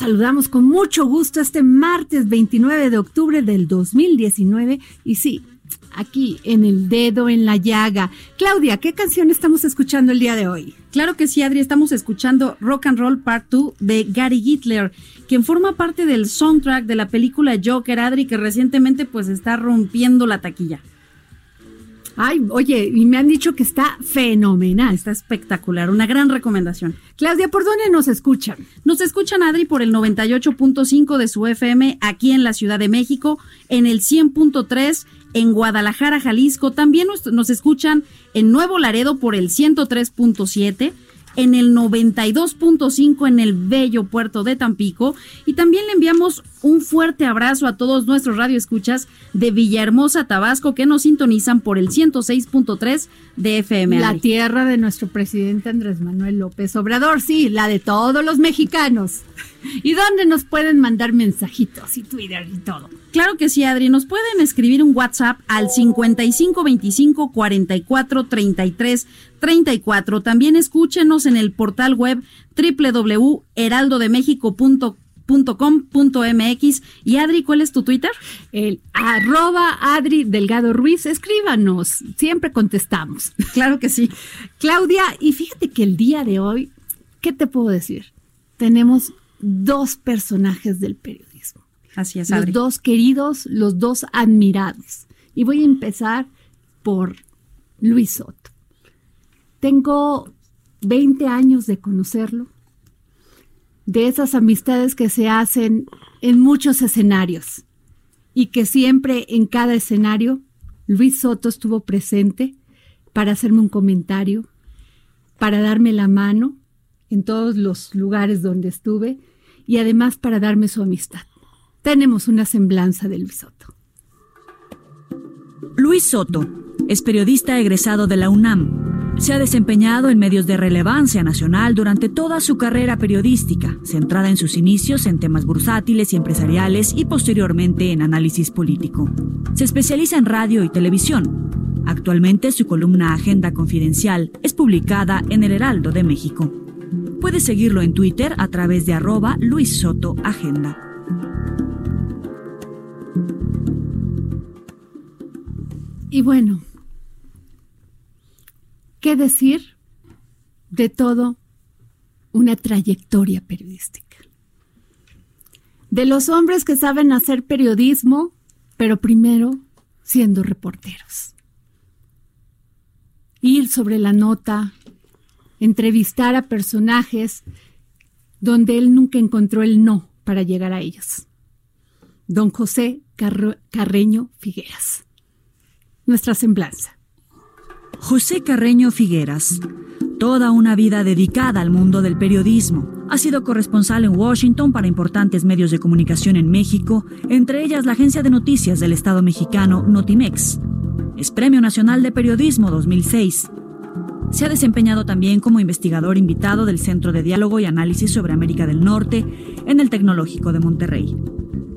Saludamos con mucho gusto este martes 29 de octubre del 2019 y sí, aquí en el dedo en la llaga. Claudia, ¿qué canción estamos escuchando el día de hoy? Claro que sí, Adri, estamos escuchando Rock and Roll Part 2 de Gary Hitler, quien forma parte del soundtrack de la película Joker, Adri, que recientemente pues está rompiendo la taquilla. Ay, oye, y me han dicho que está fenomenal. Está espectacular, una gran recomendación. Claudia, ¿por dónde nos escuchan? Nos escuchan, Adri, por el 98.5 de su FM aquí en la Ciudad de México, en el 100.3 en Guadalajara, Jalisco. También nos, escuchan en Nuevo Laredo por el 103.7 en el 92.5 en el bello puerto de Tampico y también le enviamos un fuerte abrazo a todos nuestros radioescuchas de Villahermosa, Tabasco que nos sintonizan por el 106.3 de FM. La tierra de nuestro presidente Andrés Manuel López Obrador, sí, la de todos los mexicanos. ¿Y dónde nos pueden mandar mensajitos y Twitter y todo? Claro que sí, Adri. Nos pueden escribir un WhatsApp al 5525 44 33 34. También escúchenos en el portal web www.heraldodemexico.com.mx. Y Adri, ¿cuál es tu Twitter? El arroba Adri Delgado Ruiz, escríbanos, siempre contestamos. Claro que sí. Claudia, y fíjate que el día de hoy, ¿qué te puedo decir? Tenemos dos personajes del periodismo. Así es, Los Adri. dos queridos, los dos admirados. Y voy a empezar por Luis Soto. Tengo 20 años de conocerlo, de esas amistades que se hacen en muchos escenarios y que siempre en cada escenario Luis Soto estuvo presente para hacerme un comentario, para darme la mano en todos los lugares donde estuve y además para darme su amistad. Tenemos una semblanza de Luis Soto. Luis Soto es periodista egresado de la UNAM. Se ha desempeñado en medios de relevancia nacional durante toda su carrera periodística, centrada en sus inicios en temas bursátiles y empresariales y posteriormente en análisis político. Se especializa en radio y televisión. Actualmente su columna Agenda Confidencial es publicada en El Heraldo de México. Puede seguirlo en Twitter a través de arroba Luis Soto Agenda. Y bueno, ¿qué decir de todo una trayectoria periodística? De los hombres que saben hacer periodismo, pero primero siendo reporteros. Ir sobre la nota, entrevistar a personajes donde él nunca encontró el no para llegar a ellos. Don José Carreño Figueras. Nuestra semblanza. José Carreño Figueras. Toda una vida dedicada al mundo del periodismo. Ha sido corresponsal en Washington para importantes medios de comunicación en México, entre ellas la agencia de noticias del Estado mexicano Notimex. Es Premio Nacional de Periodismo 2006. Se ha desempeñado también como investigador invitado del Centro de Diálogo y Análisis sobre América del Norte en el Tecnológico de Monterrey.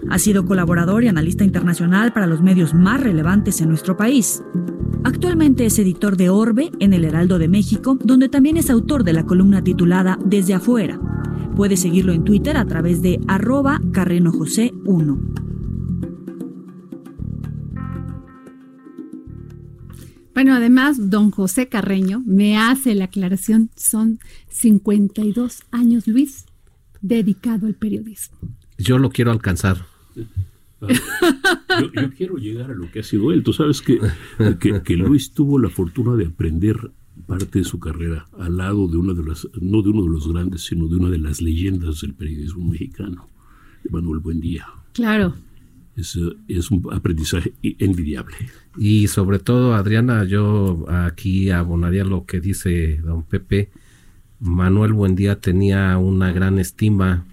Ha sido colaborador y analista internacional para los medios más relevantes en nuestro país. Actualmente es editor de Orbe en el Heraldo de México, donde también es autor de la columna titulada Desde afuera. Puede seguirlo en Twitter a través de arroba carrenojosé1. Bueno, además, don José Carreño me hace la aclaración, son 52 años, Luis, dedicado al periodismo. Yo lo quiero alcanzar. Yo, quiero llegar a lo que ha sido él. Tú sabes que, que, Luis tuvo la fortuna de aprender parte de su carrera al lado de una de las, no de uno de los grandes, sino de una de las leyendas del periodismo mexicano, Manuel Buendía. Claro. Es, es un aprendizaje envidiable. Y sobre todo, Adriana, yo aquí abonaría lo que dice don Pepe. Manuel Buendía tenía una gran estima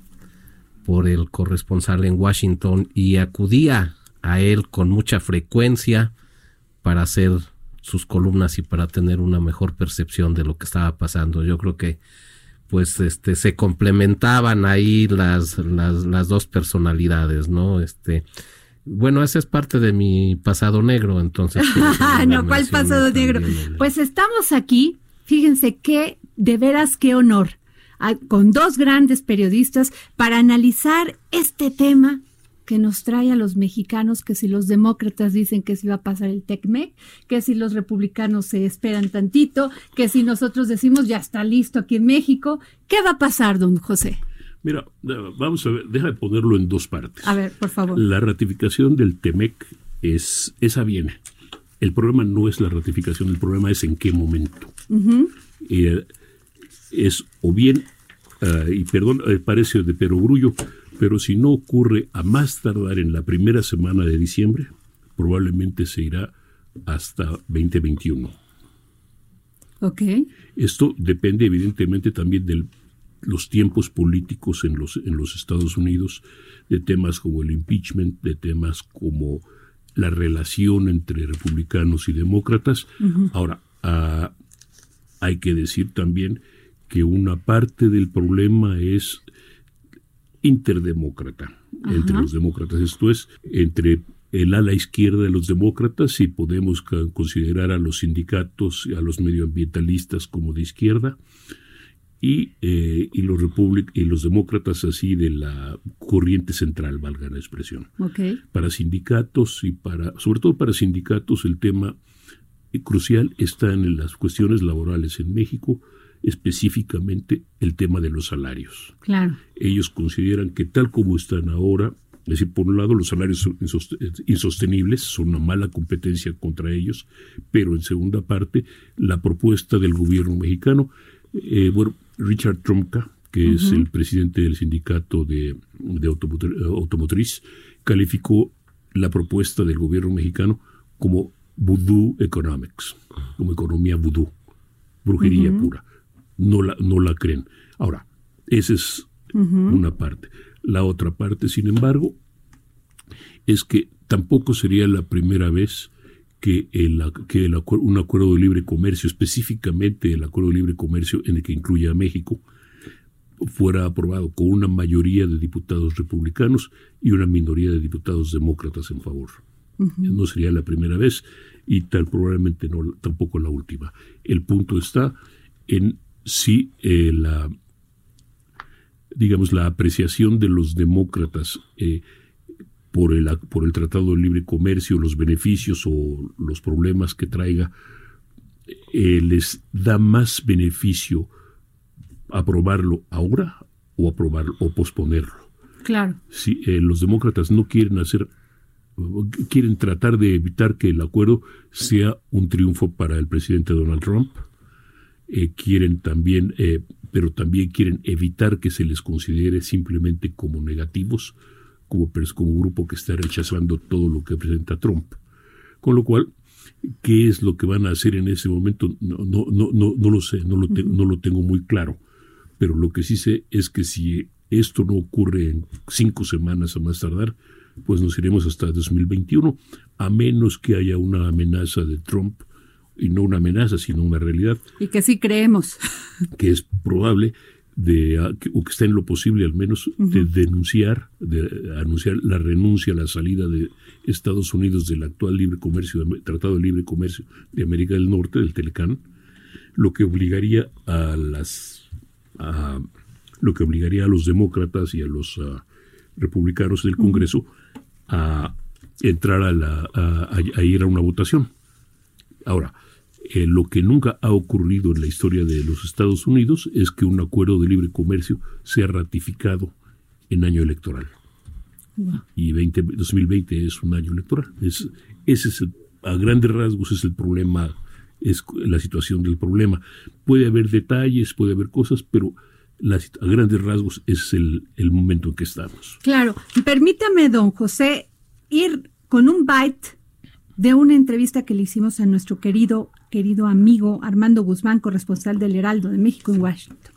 por el corresponsal en Washington y acudía a él con mucha frecuencia para hacer sus columnas y para tener una mejor percepción de lo que estaba pasando. Yo creo que pues este se complementaban ahí las, las, las dos personalidades, ¿no? Este bueno, esa es parte de mi pasado negro, entonces. no, ¿cuál pasado negro? Pues estamos aquí, fíjense qué, de veras qué honor, con dos grandes periodistas para analizar este tema que nos trae a los mexicanos, que si los demócratas dicen que si va a pasar el TECMEC, que si los republicanos se esperan tantito, que si nosotros decimos ya está listo aquí en México, ¿qué va a pasar, don José? Mira, vamos a ver, deja de ponerlo en dos partes. A ver, por favor. La ratificación del TEMEC es, esa viene. El problema no es la ratificación, el problema es en qué momento. Eh, es o bien, ah, y perdón, eh, parece de perogrullo, pero si no ocurre a más tardar en la primera semana de diciembre, probablemente se irá hasta 2021. Ok. Esto depende evidentemente también del los tiempos políticos en los, en los Estados Unidos, de temas como el impeachment, de temas como la relación entre republicanos y demócratas. Ahora, ah, hay que decir también que una parte del problema es interdemócrata entre los demócratas. Esto es, entre el ala izquierda de los demócratas, y podemos considerar a los sindicatos y a los medioambientalistas como de izquierda, y, eh, y los y los demócratas así de la corriente central, valga la expresión. Para sindicatos y para, sobre todo para sindicatos, el tema crucial está en las cuestiones laborales en México, específicamente el tema de los salarios. Claro. Ellos consideran que tal como están ahora, es decir, por un lado los salarios son insostenibles, son una mala competencia contra ellos, pero en segunda parte la propuesta del gobierno mexicano, eh, bueno, Richard Trumka, que es el presidente del sindicato de, automotriz, calificó la propuesta del gobierno mexicano como voodoo economics, como economía voodoo, brujería pura. No la, no la creen. Ahora, esa es una parte. La otra parte, sin embargo, es que tampoco sería la primera vez que, el, que el, un acuerdo de libre comercio, específicamente el acuerdo de libre comercio en el que incluye a México, fuera aprobado con una mayoría de diputados republicanos y una minoría de diputados demócratas en favor. No sería la primera vez y tal probablemente no tampoco la última. El punto está en si eh, la digamos la apreciación de los demócratas eh, por el, por el Tratado de Libre Comercio, los beneficios o los problemas que traiga, eh, les da más beneficio aprobarlo ahora o aprobarlo o posponerlo. Claro. Si eh, los demócratas no quieren hacer quieren tratar de evitar que el acuerdo sea un triunfo para el presidente Donald Trump. Eh, quieren también, pero también quieren evitar que se les considere simplemente como negativos como, como grupo que está rechazando todo lo que presenta Trump. Con lo cual, ¿qué es lo que van a hacer en ese momento? No, no, no, no, no lo sé, no lo, no lo tengo muy claro. Pero lo que sí sé es que si esto no ocurre en cinco semanas a más tardar, pues nos iremos hasta 2021, a menos que haya una amenaza de Trump y no una amenaza, sino una realidad. Y que sí creemos. Que es probable de, ah, o que está en lo posible al menos, de denunciar, de anunciar la renuncia a la salida de Estados Unidos del actual libre comercio, Tratado de Libre Comercio de América del Norte, del Telecán, lo que obligaría a las lo que obligaría a los demócratas y a los ah, republicanos del Congreso a entrar a, la, a, ir a una votación. Ahora, eh, lo que nunca ha ocurrido en la historia de los Estados Unidos es que un acuerdo de libre comercio sea ratificado en año electoral. Y 20, 2020 es un año electoral. Es, ese es a grandes rasgos es el problema, es la situación del problema. Puede haber detalles, puede haber cosas, pero a grandes rasgos es el, el momento en que estamos. Claro. Permítame, don José, ir con un byte de una entrevista que le hicimos a nuestro querido, querido amigo Armando Guzmán, corresponsal del Heraldo de México en Washington.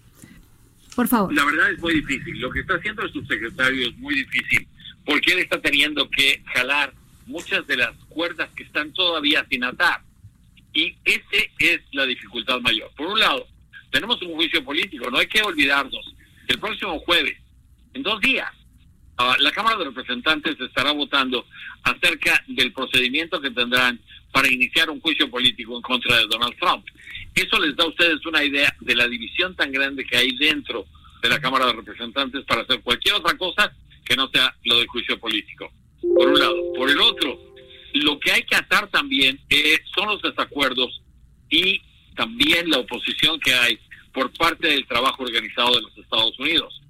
Por favor. La verdad es muy difícil. Lo que está haciendo el subsecretario es muy difícil porque él está teniendo que jalar muchas de las cuerdas que están todavía sin atar. Y esa es la dificultad mayor. Por un lado, tenemos un juicio político, no hay que olvidarnos. El próximo jueves, en dos días, Ah, la Cámara de Representantes estará votando acerca del procedimiento que tendrán para iniciar un juicio político en contra de Donald Trump. Eso les da a ustedes una idea de la división tan grande que hay dentro de la Cámara de Representantes para hacer cualquier otra cosa que no sea lo del juicio político. Por un lado. Por el otro, lo que hay que atar también eh, son los desacuerdos y también la oposición que hay por parte del trabajo organizado de los Estados Unidos.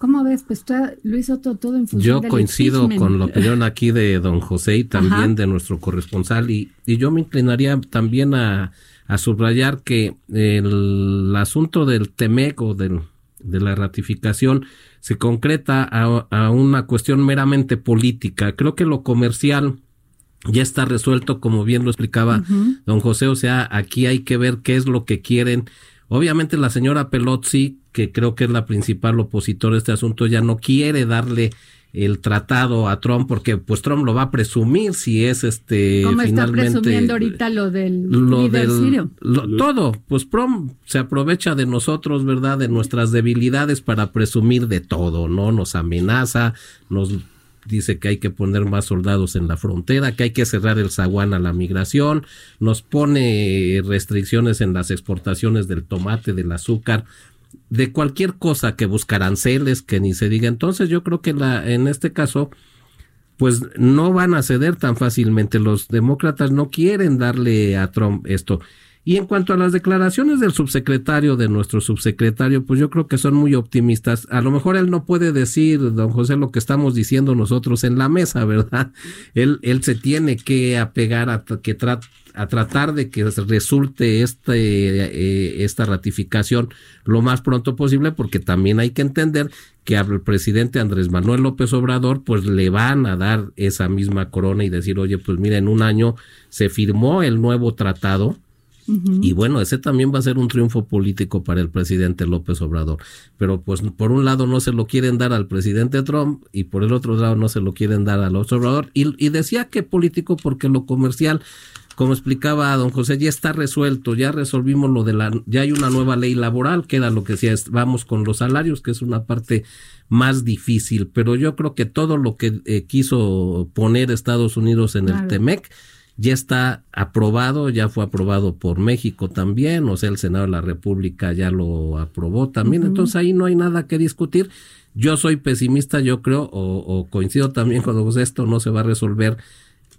¿Cómo ves? Pues Luis Soto todo en función Yo coincido con la opinión aquí de don José y también de nuestro corresponsal y, y yo me inclinaría también a, a subrayar que el, asunto del TEMEC o del, de la ratificación se concreta a, a, una cuestión meramente política. Creo que lo comercial ya está resuelto, como bien lo explicaba don José, o sea, aquí hay que ver qué es lo que quieren. Obviamente la señora Pelozzi que creo que es la principal opositor de este asunto, ya no quiere darle el tratado a Trump porque pues Trump lo va a presumir si es este ¿Cómo finalmente está presumiendo ahorita lo del lo del, todo. Pues Trump se aprovecha de nosotros verdad de nuestras debilidades para presumir de todo no nos amenaza nos dice que hay que poner más soldados en la frontera, que hay que cerrar el zaguán a la migración, nos pone restricciones en las exportaciones del tomate, del azúcar, de cualquier cosa que busca aranceles, que ni se diga. Entonces yo creo que la, en este caso, pues no van a ceder tan fácilmente. Los demócratas no quieren darle a Trump esto. Y en cuanto a las declaraciones del subsecretario, de nuestro subsecretario, pues yo creo que son muy optimistas. A lo mejor él no puede decir, don José, lo que estamos diciendo nosotros en la mesa, ¿verdad? Él, él se tiene que apegar a que a tratar de que resulte este, eh, esta ratificación lo más pronto posible, porque también hay que entender que al presidente Andrés Manuel López Obrador, pues le van a dar esa misma corona y decir, oye, pues mira, en un año se firmó el nuevo tratado, y bueno, ese también va a ser un triunfo político para el presidente López Obrador. Pero pues por un lado no se lo quieren dar al presidente Trump y por el otro lado no se lo quieren dar al López Obrador. Y, y decía que político porque lo comercial como explicaba don José, ya está resuelto, ya resolvimos lo de la, ya hay una nueva ley laboral, que era lo que decía, vamos con los salarios, que es una parte más difícil, pero yo creo que todo lo que eh, quiso poner Estados Unidos en el TEMEC, ya está aprobado, ya fue aprobado por México también, o sea, el Senado de la República ya lo aprobó también, entonces ahí no hay nada que discutir. Yo soy pesimista, yo creo, o, coincido también con José, esto no se va a resolver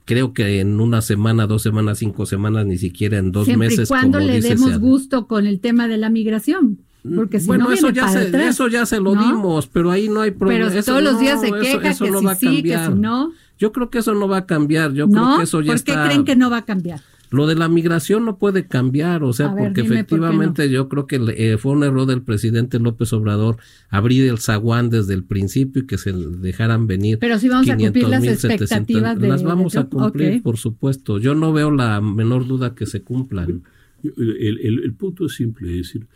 creo que en una semana, dos semanas, cinco semanas, ni siquiera en dos meses. Y cuando le demos gusto con el tema de la migración. Porque si bueno, no eso, ya se, eso ya se lo dimos, pero ahí no hay problema. Pero todos los días se queja que si sí, que si no. Yo creo que eso no va a cambiar. Yo creo que eso ya ¿Por qué creen que no va a cambiar? Lo de la migración no puede cambiar, o sea, porque efectivamente yo creo que eh, fue un error del presidente López Obrador abrir el zaguán desde el principio y que se dejaran venir. Pero si vamos a cumplir las expectativas de, Las vamos a cumplir, por supuesto. Yo no veo la menor duda que se cumplan. El, punto es simple, es decir,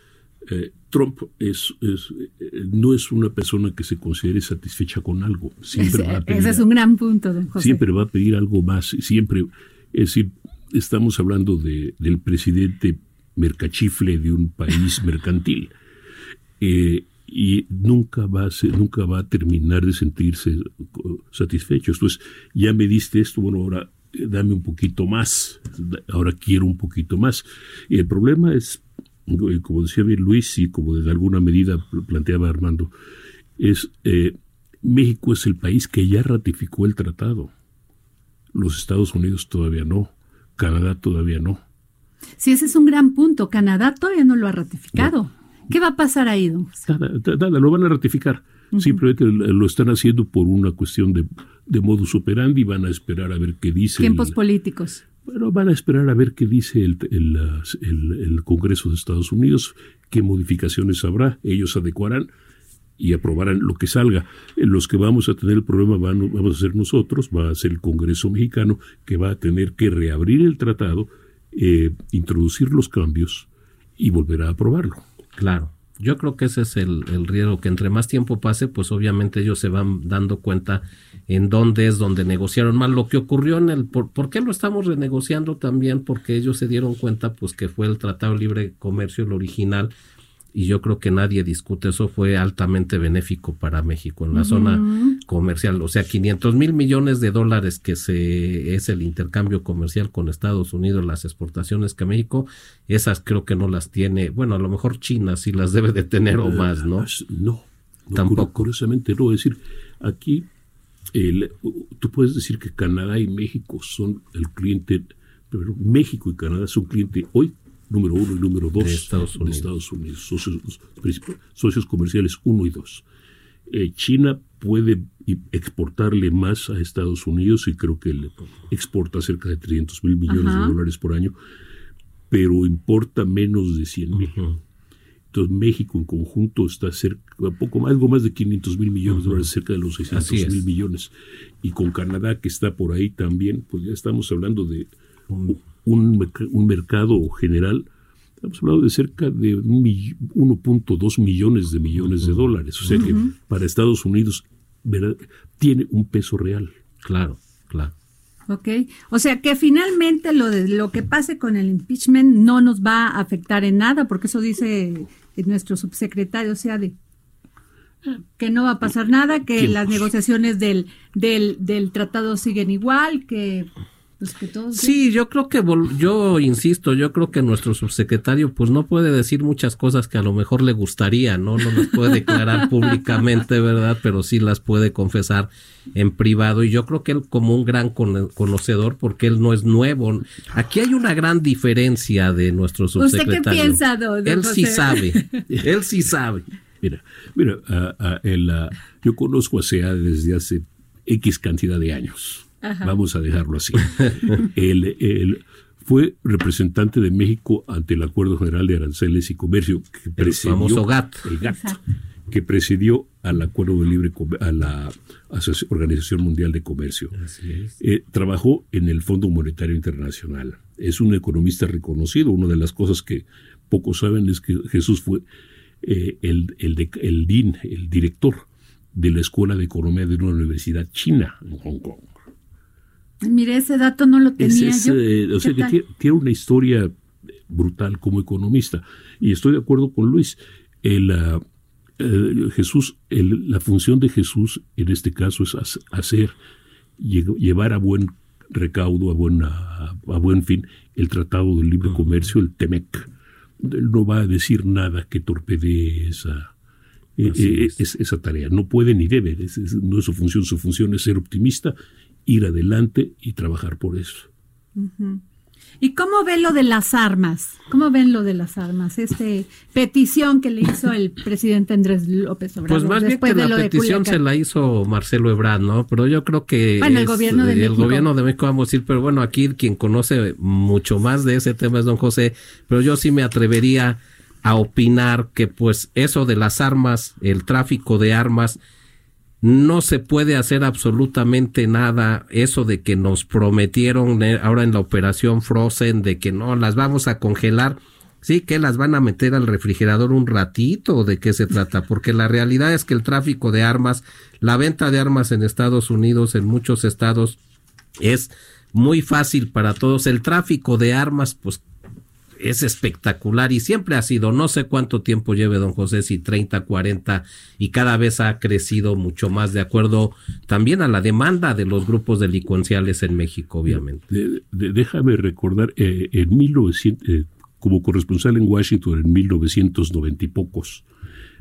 eh, Trump es, es, eh, no es una persona que se considere satisfecha con algo. Siempre ese, va a pedir, ese es un gran punto, don José. Siempre va a pedir algo más. Siempre, es decir, estamos hablando de, del presidente mercachifle de un país mercantil. Eh, y nunca va, a nunca va a terminar de sentirse satisfecho. Entonces, ya me diste esto, bueno, ahora eh, dame un poquito más, ahora quiero un poquito más. Y el problema es, como decía bien Luis y como de alguna medida planteaba Armando, es eh, México es el país que ya ratificó el tratado. Los Estados Unidos todavía no, Canadá todavía no. Sí, ese es un gran punto. Canadá todavía no lo ha ratificado. ¿Qué va a pasar ahí, don Nada, lo van a ratificar. Simplemente lo están haciendo por una cuestión de, de, modus operandi, van a esperar a ver qué dice. Tiempos políticos. Bueno, van a esperar a ver qué dice el, el, el, Congreso de Estados Unidos, qué modificaciones habrá, ellos adecuarán y aprobarán lo que salga. Los que vamos a tener el problema van, vamos a ser nosotros, va a ser el Congreso mexicano, que va a tener que reabrir el tratado, eh, introducir los cambios y volver a aprobarlo. Claro. Yo creo que ese es el, riesgo, que entre más tiempo pase, pues obviamente ellos se van dando cuenta en dónde es donde negociaron mal. Lo que ocurrió en el... Por, ¿Por qué lo estamos renegociando también? Porque ellos se dieron cuenta pues que fue el Tratado de Libre Comercio el original y yo creo que nadie discute eso, fue altamente benéfico para México en la zona comercial. O sea, 500 mil millones de dólares que se es el intercambio comercial con Estados Unidos, las exportaciones que México, esas creo que no las tiene, bueno, a lo mejor China sí las debe de tener o más, ¿no? No, tampoco. Curiosamente no, es decir, aquí tú puedes decir que Canadá y México son el cliente, pero México y Canadá son cliente hoy número uno y número dos de Estados Unidos, socios, comerciales uno y dos. Eh, China puede exportarle más a Estados Unidos y creo que le exporta cerca de 300 mil millones de dólares por año, pero importa menos de 100 mil. Entonces México en conjunto está cerca, poco más, algo más de 500 mil millones de dólares, cerca de los 600 mil millones. Y con Canadá que está por ahí también, pues ya estamos hablando de un, un mercado general, estamos hablando de cerca de 1.2 millones de millones de dólares. O sea que para Estados Unidos tiene un peso real. Claro, claro. Ok, o sea que finalmente lo de lo que pase con el impeachment no nos va a afectar en nada, porque eso dice nuestro subsecretario, o sea, de que no va a pasar nada, que las negociaciones del, del, del tratado siguen igual, que pues sí, yo creo que, yo insisto, yo creo que nuestro subsecretario pues no puede decir muchas cosas que a lo mejor le gustaría, ¿no? No las puede declarar públicamente, ¿verdad? Pero sí las puede confesar en privado y yo creo que él como un gran conocedor porque él no es nuevo. Aquí hay una gran diferencia de nuestro subsecretario. ¿Usted qué piensa, Él sí sabe, él sí sabe. Mira, mira, yo conozco a SEA desde hace X cantidad de años Vamos a dejarlo así. él, fue representante de México ante el Acuerdo General de Aranceles y Comercio, que presidió, el famoso GATT. El GATT que presidió al Acuerdo de Libre a la Organización Mundial de Comercio. Eh, trabajó en el Fondo Monetario Internacional. Es un economista reconocido. Una de las cosas que pocos saben es que Jesús fue eh, el, el, el DIN, el director de la Escuela de Economía de una universidad china en Hong Kong. Mire, ese dato no lo tenía yo. Eh, o sea, que tiene, una historia brutal como economista. Y estoy de acuerdo con Luis. El, eh, Jesús, la función de Jesús en este caso es hacer, llevar a buen recaudo, a, buena, a buen fin, el Tratado del Libre Comercio, el TEMEC. Él no va a decir nada que torpedee esa, eh, esa tarea. No puede ni debe, no es su función. Su función es ser optimista ir adelante y trabajar por eso. ¿Y cómo ven lo de las armas? ¿Cómo ven lo de las armas? Este petición que le hizo el presidente Andrés López Obrador. Pues más bien que la petición se la hizo Marcelo Ebrard, ¿no? Pero yo creo que bueno, el gobierno de el México. gobierno de México vamos a decir, pero bueno, aquí quien conoce mucho más de ese tema es don José, pero yo sí me atrevería a opinar que pues eso de las armas, el tráfico de armas no se puede hacer absolutamente nada. Eso de que nos prometieron eh, ahora en la operación Frozen de que no las vamos a congelar. Sí, que las van a meter al refrigerador un ratito, ¿de qué se trata? Porque la realidad es que el tráfico de armas, la venta de armas en Estados Unidos, en muchos estados, es muy fácil para todos. El tráfico de armas, pues es espectacular y siempre ha sido, no sé cuánto tiempo lleve don José, si 30, 40 y cada vez ha crecido mucho más de acuerdo también a la demanda de los grupos delincuenciales en México, obviamente. déjame recordar, eh, en 1900, eh, como corresponsal en Washington en 1990 y pocos,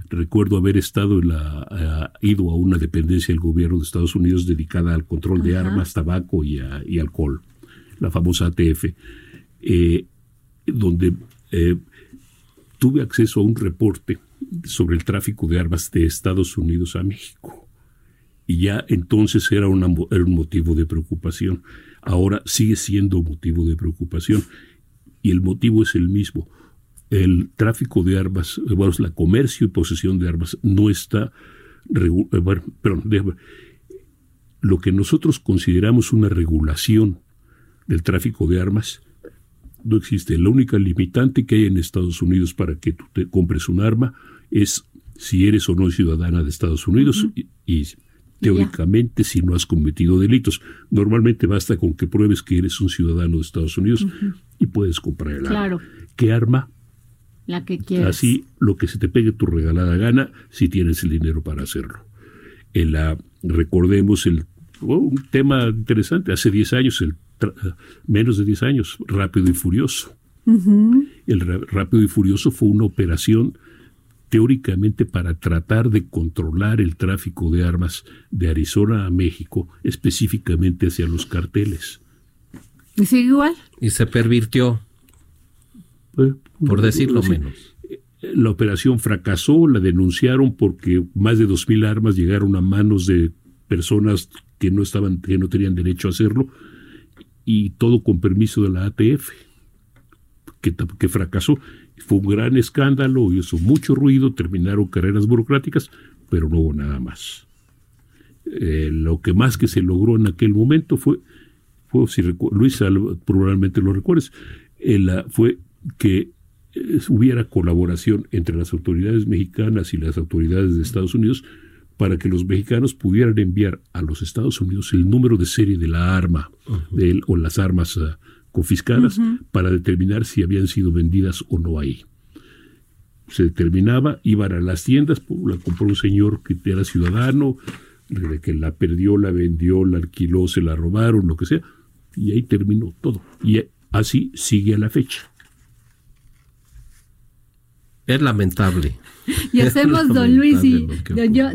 recuerdo haber estado en la, ido a una dependencia del gobierno de Estados Unidos dedicada al control de armas, tabaco y, y, alcohol, la famosa ATF. Eh, donde eh, tuve acceso a un reporte sobre el tráfico de armas de Estados Unidos a México. Y ya entonces era, un motivo de preocupación. Ahora sigue siendo motivo de preocupación. Y el motivo es el mismo. El tráfico de armas, bueno, la comercio y posesión de armas no está... Eh, bueno, perdón, lo que nosotros consideramos una regulación del tráfico de armas no existe. La única limitante que hay en Estados Unidos para que tú te compres un arma es si eres o no ciudadana de Estados Unidos y, teóricamente si no has cometido delitos. Normalmente basta con que pruebes que eres un ciudadano de Estados Unidos y puedes comprar el arma. ¿Qué arma? La que quieras. Así, lo que se te pegue tu regalada gana si tienes el dinero para hacerlo. En la, recordemos el, oh, un tema interesante, hace 10 años el menos de 10 años, Rápido y Furioso. El Rápido y Furioso fue una operación teóricamente para tratar de controlar el tráfico de armas de Arizona a México, específicamente hacia los carteles. ¿Y sigue igual? Y se pervirtió, eh, por decirlo menos. La operación fracasó, la denunciaron porque más de 2.000 armas llegaron a manos de personas que no, estaban, que no tenían derecho a hacerlo y todo con permiso de la ATF, que, fracasó. Fue un gran escándalo, hizo mucho ruido, terminaron carreras burocráticas, pero no hubo nada más. Eh, lo que más que se logró en aquel momento fue, fue si Luis probablemente lo recuerdes, eh, fue que eh, hubiera colaboración entre las autoridades mexicanas y las autoridades de Estados Unidos para que los mexicanos pudieran enviar a los Estados Unidos el número de serie de la arma o las armas ah, confiscadas para determinar si habían sido vendidas o no ahí. Se determinaba, iban a las tiendas, la compró un señor que era ciudadano, que la perdió, la vendió, la alquiló, se la robaron, lo que sea, y ahí terminó todo. Y así sigue a la fecha. Es lamentable. Y hacemos don Luis y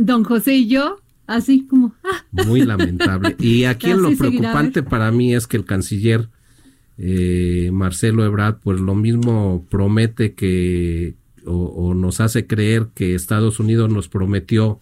don, José y yo así como... Ah. Muy lamentable. Y aquí lo preocupante para mí es que el canciller eh, Marcelo Ebrard pues lo mismo promete que o, nos hace creer que Estados Unidos nos prometió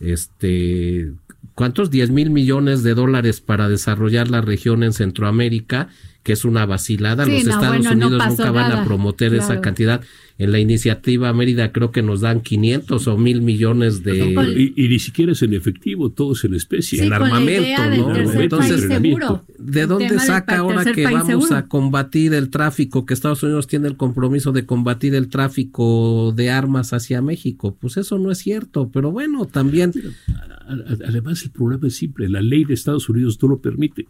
este ¿cuántos? 10 mil millones de dólares para desarrollar la región en Centroamérica, que es una vacilada. Los Estados Unidos nunca van a prometer esa cantidad en la iniciativa Mérida creo que nos dan 500 o mil millones de... Y, ni siquiera es en efectivo, todo es en especie. en armamento, ¿no? Entonces, ¿de dónde saca ahora que vamos a combatir el tráfico, que Estados Unidos tiene el compromiso de combatir el tráfico de armas hacia México? Pues eso no es cierto, pero bueno, también... Además, el problema es simple, la ley de Estados Unidos no lo permite.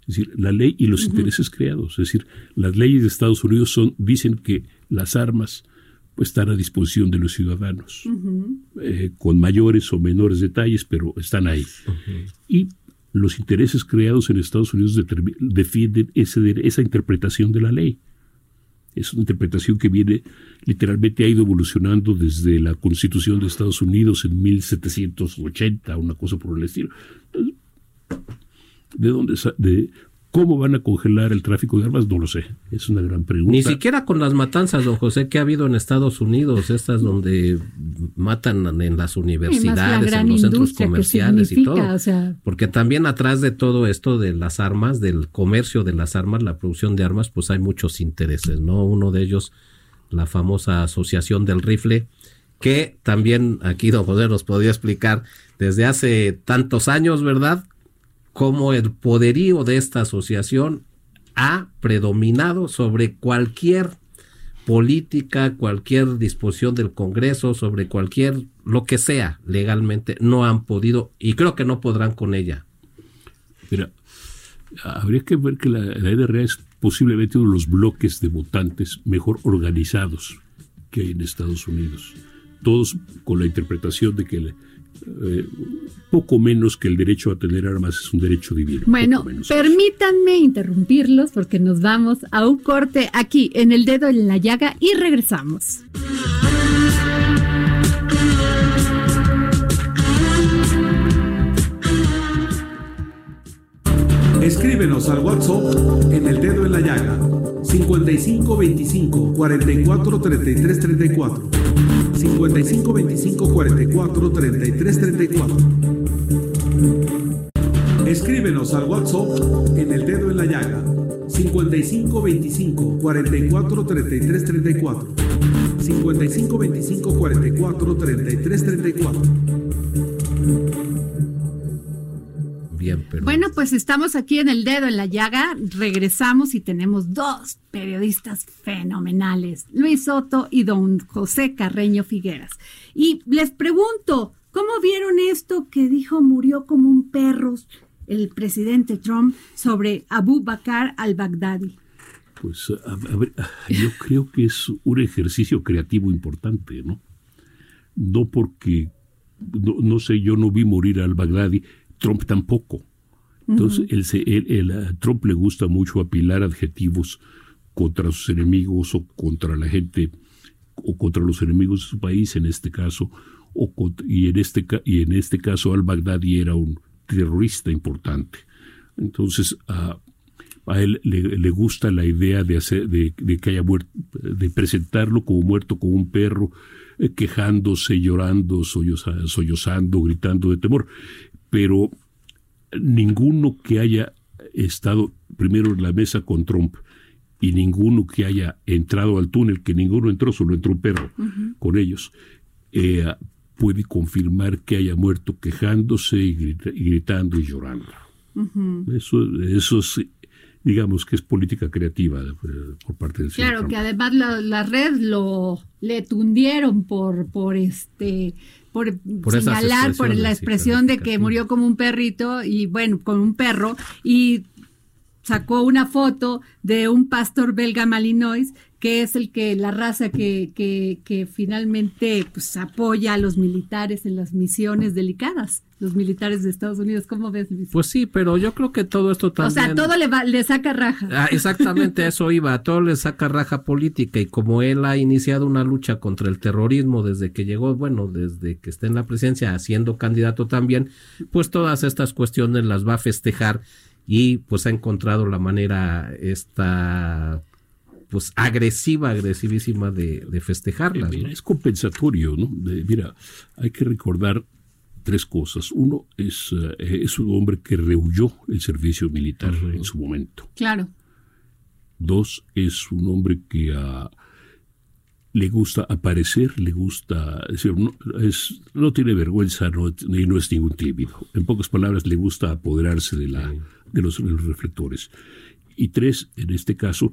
Es decir, la ley y los intereses creados. Es decir, las leyes de Estados Unidos son, dicen que las armas están a disposición de los ciudadanos, eh, con mayores o menores detalles, pero están ahí. Y los intereses creados en Estados Unidos defienden ese, esa interpretación de la ley. Es una interpretación que viene, literalmente ha ido evolucionando desde la Constitución de Estados Unidos en 1780, una cosa por el estilo de dónde de cómo van a congelar el tráfico de armas no lo sé. Es una gran pregunta. Ni siquiera con las matanzas don José que ha habido en Estados Unidos estas donde matan en las universidades en los centros comerciales y todo. porque también atrás de todo esto de las armas del comercio de las armas la producción de armas pues hay muchos intereses no uno de ellos la famosa asociación del rifle que también aquí don José nos podría explicar desde hace tantos años, ¿verdad? Cómo el poderío de esta asociación ha predominado sobre cualquier política, cualquier disposición del Congreso, sobre cualquier, lo que sea legalmente, no han podido y creo que no podrán con ella. Mira, habría que ver que la, la NRA es posiblemente uno de los bloques de votantes mejor organizados que hay en Estados Unidos. Todos con la interpretación de que eh, poco menos que el derecho a tener armas es un derecho divino. Bueno, permítanme interrumpirlos porque nos vamos a un corte aquí en el dedo en la llaga y regresamos. Escríbenos al WhatsApp en el dedo en la llaga 55 25 44 33 34 55 25 44 33 34 Escríbenos al WhatsApp en el dedo en la llaga 55 25 44 33 34 55 25 44 33 34 bueno, pues estamos aquí en el dedo en la llaga, regresamos y tenemos dos periodistas fenomenales, Luis Soto y don José Carreño Figueras. Y les pregunto, ¿cómo vieron esto que dijo murió como un perro el presidente Trump sobre Abu Bakr al-Baghdadi? Pues a, ver, yo creo que es un ejercicio creativo importante, ¿no? No porque, no, no sé, yo no vi morir al-Baghdadi, Trump tampoco. Entonces, el, a Trump le gusta mucho apilar adjetivos contra sus enemigos o contra la gente o contra los enemigos de su país en este caso o y en este y en este caso al Baghdadi era un terrorista importante. Entonces a, él le, gusta la idea de hacer de, que haya muerto de presentarlo como muerto como un perro eh, quejándose llorando sollozando gritando de temor. Pero ninguno que haya estado primero en la mesa con Trump y ninguno que haya entrado al túnel, que ninguno entró, solo entró un perro con ellos, eh, puede confirmar que haya muerto quejándose y, gritando y llorando. Eso, eso es, digamos que es política creativa eh, por parte del Claro, que además la, la, red lo le tundieron por, por este por, señalar por la expresión de que murió como un perrito y bueno, con un perro y sacó una foto de un pastor belga malinois que es el que la raza que, que, que, finalmente pues apoya a los militares en las misiones delicadas, los militares de Estados Unidos. ¿Cómo ves, Luis? Pues sí, pero yo creo que todo esto también... O sea, todo le, va, le saca raja. Ah, exactamente, eso iba, todo le saca raja política y como él ha iniciado una lucha contra el terrorismo desde que llegó, bueno, desde que está en la presidencia, siendo candidato también, pues todas estas cuestiones las va a festejar y pues ha encontrado la manera esta pues agresiva, agresivísima de, de festejarlas. Es compensatorio, ¿no? mira, hay que recordar tres cosas. Uno es, eh, es un hombre que rehuyó el servicio militar en su momento. Claro. Dos, es un hombre que ah, le gusta aparecer, le gusta, es no, es, no tiene vergüenza no, y no es ningún tímido. En pocas palabras, le gusta apoderarse de, la, de, los, de los reflectores. Y tres, en este caso,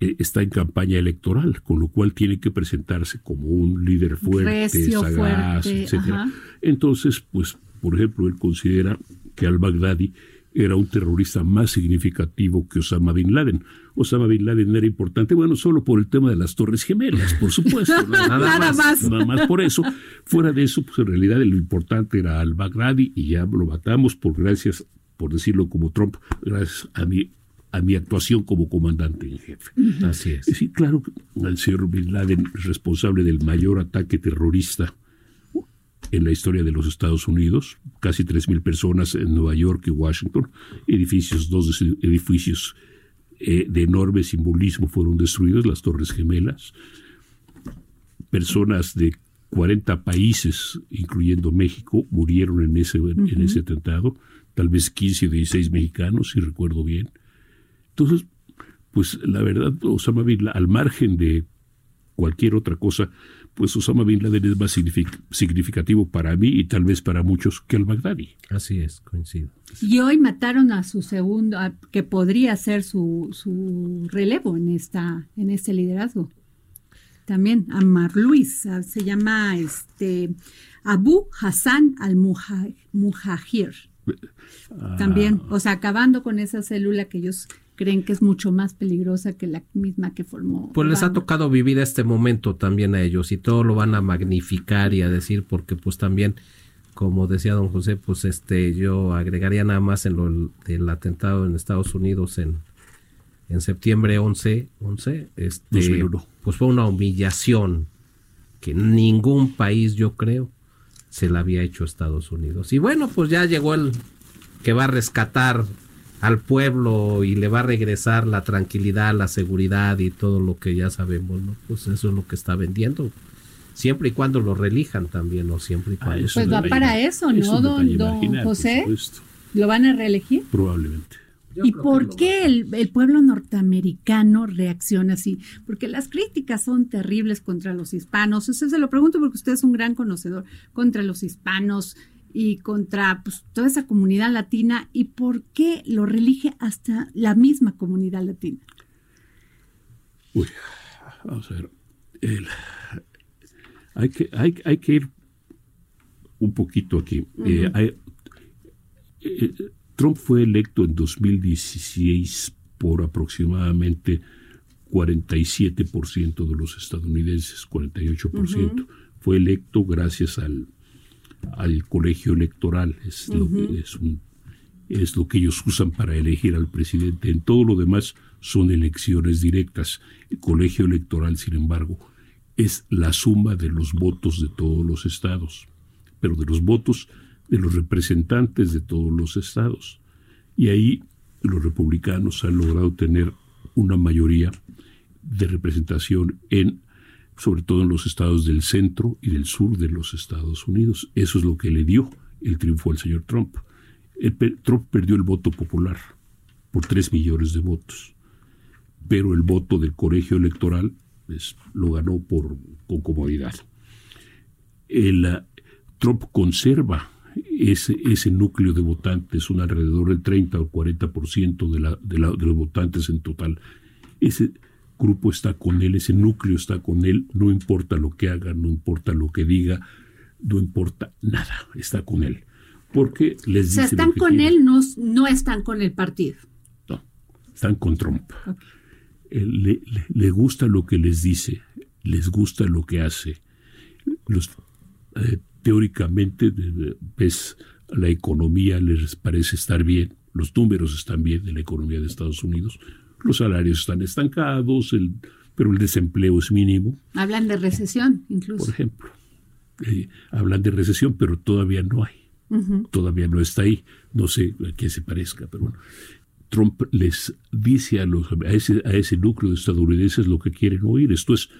eh, está en campaña electoral, con lo cual tiene que presentarse como un líder fuerte, sagaz, etcétera. Entonces, pues, por ejemplo, él considera que al-Baghdadi era un terrorista más significativo que Osama Bin Laden. Osama Bin Laden era importante, bueno, solo por el tema de las Torres Gemelas, por supuesto. Nada, más, Nada más por eso. Fuera de eso, pues en realidad lo importante era al-Baghdadi y ya lo matamos por gracias, por decirlo como Trump, gracias a mi a mi actuación como comandante en jefe. Así es. Sí, claro, el señor Bin Laden es responsable del mayor ataque terrorista en la historia de los Estados Unidos, casi 3.000 personas en Nueva York y Washington, edificios, dos edificios eh, de enorme simbolismo fueron destruidos, las Torres Gemelas, personas de 40 países, incluyendo México, murieron en ese, en ese atentado, tal vez 15 o 16 mexicanos, si recuerdo bien. Entonces, pues la verdad, Osama Bin Laden, al margen de cualquier otra cosa, pues Osama Bin Laden es más significativo para mí y tal vez para muchos que al-Baghdadi. Así es, coincido. Y hoy mataron a su segundo, que podría ser su, su relevo en, esta, en este liderazgo. También a Luis, se llama este Abu Hassan al-Muhajir. ah, También, o sea, acabando con esa célula que ellos creen que es mucho más peligrosa que la misma que formó. Pues les ha tocado vivir este momento también a ellos y todo lo van a magnificar y a decir porque pues también como decía don José pues este yo agregaría nada más en lo del atentado en Estados Unidos en en septiembre 11 11 este 2001. pues fue una humillación que ningún país yo creo se la había hecho a Estados Unidos y bueno pues ya llegó el que va a rescatar al pueblo y le va a regresar la tranquilidad, la seguridad y todo lo que ya sabemos, ¿no? Pues eso es lo que está vendiendo. Siempre y cuando lo relijan también, ¿no? Siempre y Ah, cuando. eso Pues va para eso, ¿no, eso don- José? supuesto, ¿Lo van a reelegir? probablemente. ¿Y por qué el, el pueblo norteamericano reacciona así? Porque las críticas son terribles contra los hispanos. Eso se lo pregunto porque usted es un gran conocedor contra los hispanos y contra pues, toda esa comunidad latina. ¿Y por qué lo relige hasta la misma comunidad latina? Uy, vamos a ver. El- hay, que, hay, hay que ir un poquito aquí. Eh, hay- eh, Trump fue electo en 2016 por aproximadamente 47% de los estadounidenses, 48%. Fue electo gracias al, al colegio electoral. Es, lo, que- es, un- es lo que ellos usan para elegir al presidente. En todo lo demás son elecciones directas. El colegio electoral, sin embargo, es la suma de los votos de todos los estados, pero de los votos de los representantes de todos los estados. Y ahí los republicanos han logrado tener una mayoría de representación en sobre todo en los estados del centro y del sur de los Estados Unidos. Eso es lo que le dio el triunfo al señor Trump. El Trump perdió el voto popular por tres millones de votos, pero el voto del colegio electoral pues, lo ganó por, con comodidad. El, ah, Trump conserva ese, ese núcleo de votantes, un alrededor del 30 o 40% de, la, de, la, de los votantes en total. Ese grupo está con él, ese núcleo está con él, no importa lo que haga, no importa lo que diga, no importa nada, está con él. Porque les O sea, dice están con él, no, no están con el partido. No, están con Trump. Eh, Le, le- le gusta lo que les dice, les gusta lo que hace. Los, eh, teóricamente, ves, la economía les parece estar bien, los números están bien de la economía de Estados Unidos, los salarios están estancados, el, pero el desempleo es mínimo, Hablan de recesión, incluso. por ejemplo. Eh, hablan de recesión, pero todavía no hay. Todavía no está ahí. No sé a qué se parezca, pero bueno. Trump les dice a, los, a, ese, a ese núcleo de estadounidenses lo que quieren oír. Esto es,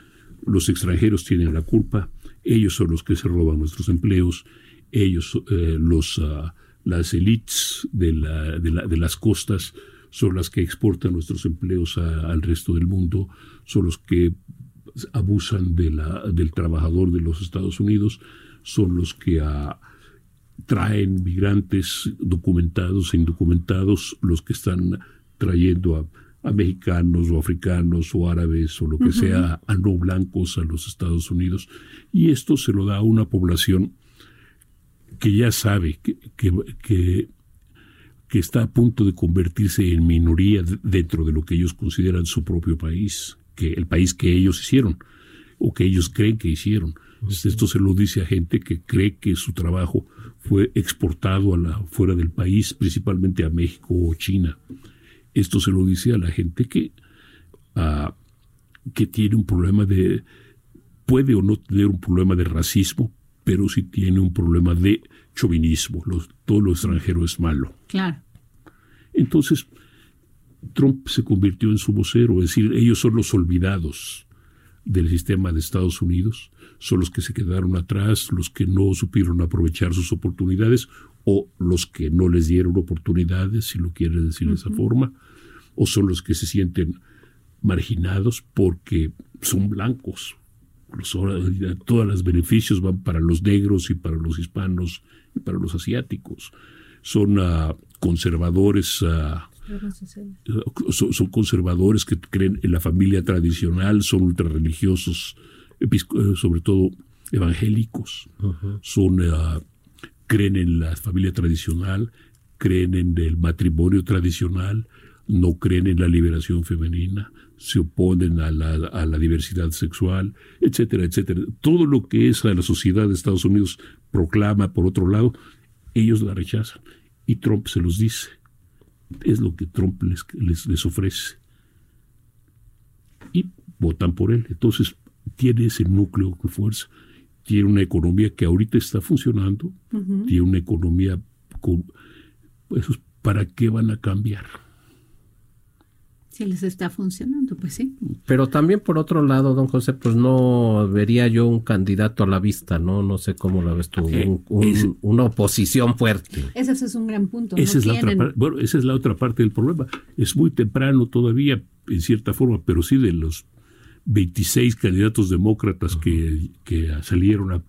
los extranjeros tienen la culpa, ellos son los que se roban nuestros empleos, ellos, eh, los, ah, las élites de, la, de, la- de las costas son las que exportan nuestros empleos a- al resto del mundo, son los que abusan de la, del trabajador de los Estados Unidos, son los que ah, traen migrantes documentados e indocumentados, los que están trayendo a, a mexicanos o africanos o árabes o lo que sea, a no blancos a los Estados Unidos. Y esto se lo da a una población que ya sabe que, que, que, que está a punto de convertirse en minoría dentro de lo que ellos consideran su propio país, que el país que ellos hicieron o que ellos creen que hicieron. Esto se lo dice a gente que cree que su trabajo fue exportado a la, fuera del país, principalmente a México o China. Esto se lo dice a la gente que, que tiene un problema de, puede o no tener un problema de racismo, pero sí tiene un problema de chauvinismo. Los- todo lo extranjero es malo. Claro. Entonces, Trump se convirtió en su vocero, es decir, ellos son los olvidados del sistema de Estados Unidos, son los que se quedaron atrás, los que no supieron aprovechar sus oportunidades o los que no les dieron oportunidades, si lo quiere decir de esa forma, o son los que se sienten marginados porque son blancos. Los- todos los beneficios van para los negros y para los hispanos y para los asiáticos. Son ah, conservadores ah, son, son conservadores que creen en la familia tradicional, son ultrarreligiosos, eh, sobre todo evangélicos, son, eh, creen en la familia tradicional, creen en el matrimonio tradicional, no creen en la liberación femenina, se oponen a la, a la, diversidad sexual, etcétera, etcétera. Todo lo que esa la sociedad de Estados Unidos proclama, por otro lado, ellos la rechazan. Y Trump se los dice. Es lo que Trump les, les, les ofrece. Y votan por él. Entonces, tiene ese núcleo de fuerza. Tiene una economía que ahorita está funcionando. Tiene una economía con... Pues, ¿Para qué van a cambiar? Si les está funcionando, pues sí. Pero también por otro lado, don José, pues no vería yo un candidato a la vista, ¿no? No sé cómo la ves tú, un, un, una oposición fuerte. Ese, es un gran punto. Esa, no es la otra, bueno, esa es la otra parte del problema. Es muy temprano todavía, en cierta forma, pero sí de los 26 candidatos demócratas uh -huh. que, que, salieron a,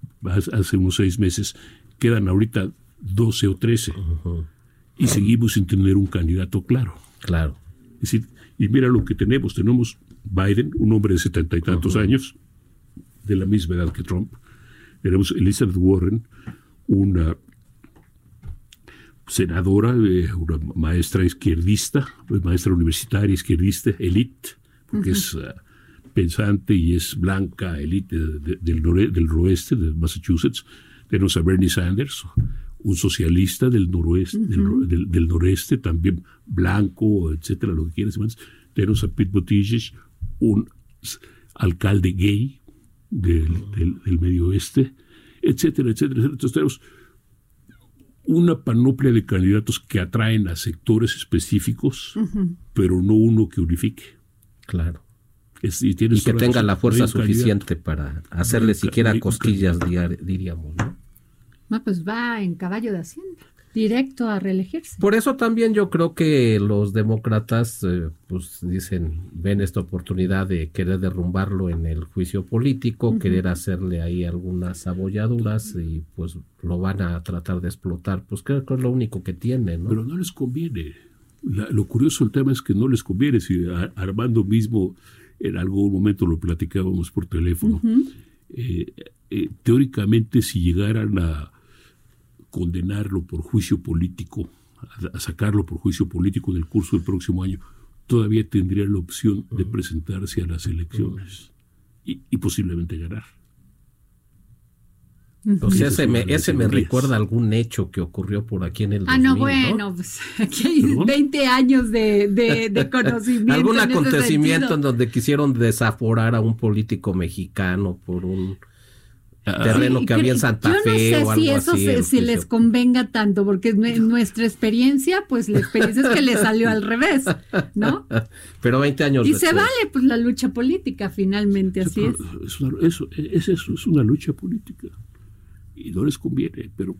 hace unos seis meses, quedan ahorita 12 o 13. Uh -huh. Y seguimos sin tener un candidato claro. Claro. Es decir, y mira lo que tenemos. Tenemos Biden, un hombre de setenta y tantos uh -huh. años, de la misma edad que Trump. Tenemos Elizabeth Warren, una senadora, eh, una maestra izquierdista, maestra universitaria izquierdista, elite, porque uh -huh. es uh, pensante y es blanca, elite de, de, del, nore, del noroeste de Massachusetts. Tenemos a Bernie Sanders, un socialista del noroeste, uh -huh. del, del, del, noreste, también blanco, etcétera, lo que quieras. Tenemos a Pete Buttigieg, un alcalde gay del, del, del, medio oeste, etcétera, etcétera, etcétera. Entonces tenemos una panoplia de candidatos que atraen a sectores específicos, uh -huh. pero no uno que unifique. Claro. Es, y, y, que tenga la fuerza suficiente para hacerle siquiera cosquillas, diríamos, ¿no? No, pues va en caballo de hacienda, directo a reelegirse. Por eso también yo creo que los demócratas, eh, pues dicen, ven esta oportunidad de querer derrumbarlo en el juicio político, uh -huh. querer hacerle ahí algunas abolladuras y pues lo van a tratar de explotar. Pues creo que es lo único que tiene, ¿no? Pero no les conviene. La, lo curioso del tema es que no les conviene. Si a, Armando mismo en algún momento lo platicábamos por teléfono. Uh -huh. eh, eh, teóricamente, si llegaran a condenarlo por juicio político, a, sacarlo por juicio político en el curso del próximo año, todavía tendría la opción de presentarse a las elecciones y, y posiblemente ganar. O sea, ese me, ese me recuerda algún hecho que ocurrió por aquí en el 2000, Ah, no, bueno, ¿no? pues aquí hay ¿Perdón? 20 años de, de, de conocimiento. algún en acontecimiento en donde quisieron desaforar a un político mexicano por un terreno que había en Santa Fe Yo no sé o si algo eso así, se, si les convenga tanto, porque en nuestra experiencia, pues la experiencia es que le salió al revés, ¿no? Pero 20 años Y después. se vale pues la lucha política, finalmente, así es. Es una, eso, es eso, es una lucha política. Y no les conviene, pero...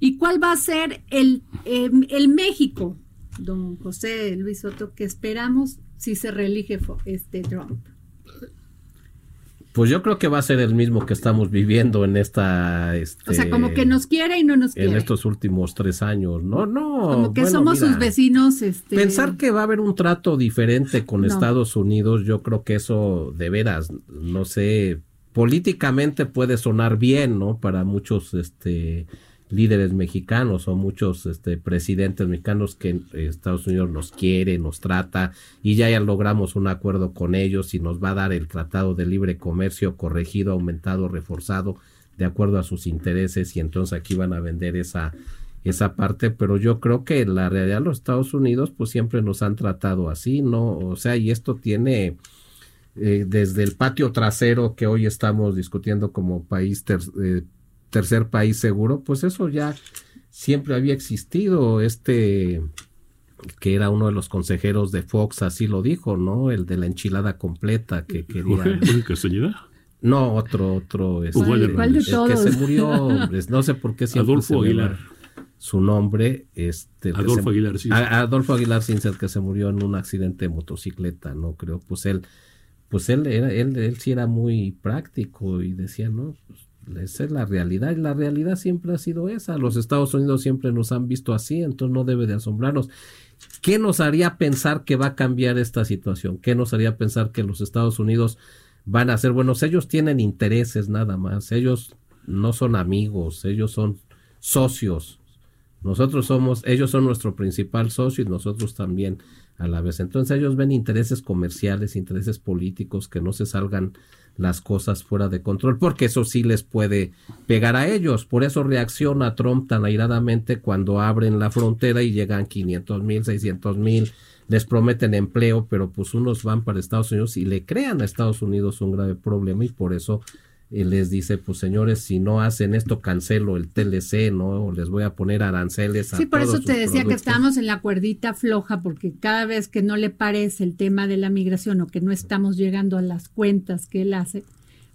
¿Y cuál va a ser el, eh, el México, don José Luis Soto, que esperamos si se reelige este Trump? Pues yo creo que va a ser el mismo que estamos viviendo en esta. Este, o sea, como que nos quiere y no nos quiere. En estos últimos tres años. No, no. Como que bueno, somos mira, sus vecinos. Este... Pensar que va a haber un trato diferente con no. Estados Unidos, yo creo que eso de veras, no sé, políticamente puede sonar bien, ¿no? Para muchos, este líderes mexicanos o muchos este, presidentes mexicanos que Estados Unidos nos quiere, nos trata y ya, ya logramos un acuerdo con ellos y nos va a dar el tratado de libre comercio corregido, aumentado, reforzado de acuerdo a sus intereses y entonces aquí van a vender esa esa parte, pero yo creo que la realidad los Estados Unidos pues siempre nos han tratado así, ¿no? O sea, y esto tiene eh, desde el patio trasero que hoy estamos discutiendo como país ter, eh, tercer país seguro, pues eso ya siempre había existido. Este que era uno de los consejeros de Fox, así lo dijo, ¿no? El de la enchilada completa que quería. Castañeda? No, otro, otro. Este, ¿Cuál, ¿cuál de el todos? que se murió, no sé por qué siempre Adolfo se Aguilar. Su nombre, este. Adolfo se, Aguilar, sí. A, Adolfo Aguilar Cincer, que se murió en un accidente de motocicleta, ¿no? Creo, pues él, pues él era, él, él sí era muy práctico y decía, ¿no? Pues, esa es la realidad y la realidad siempre ha sido esa. Los Estados Unidos siempre nos han visto así, entonces no debe de asombrarnos. ¿Qué nos haría pensar que va a cambiar esta situación? ¿Qué nos haría pensar que los Estados Unidos van a ser buenos? Ellos tienen intereses nada más, ellos no son amigos, ellos son socios Nosotros somos, ellos son nuestro principal socio y nosotros también a la vez. Entonces ellos ven intereses comerciales, intereses políticos, que no se salgan las cosas fuera de control, porque eso sí les puede pegar a ellos. Por eso reacciona Trump tan airadamente cuando abren la frontera y llegan 500 mil, 600 mil, les prometen empleo, pero pues unos van para Estados Unidos y le crean a Estados Unidos un grave problema y por eso les dice, pues señores, si no hacen esto, cancelo el TLC, ¿no? Les voy a poner aranceles a Sí, por eso te decía que estamos en la cuerdita floja, porque cada vez que no le parece el tema de la migración o que no estamos llegando a las cuentas que él hace,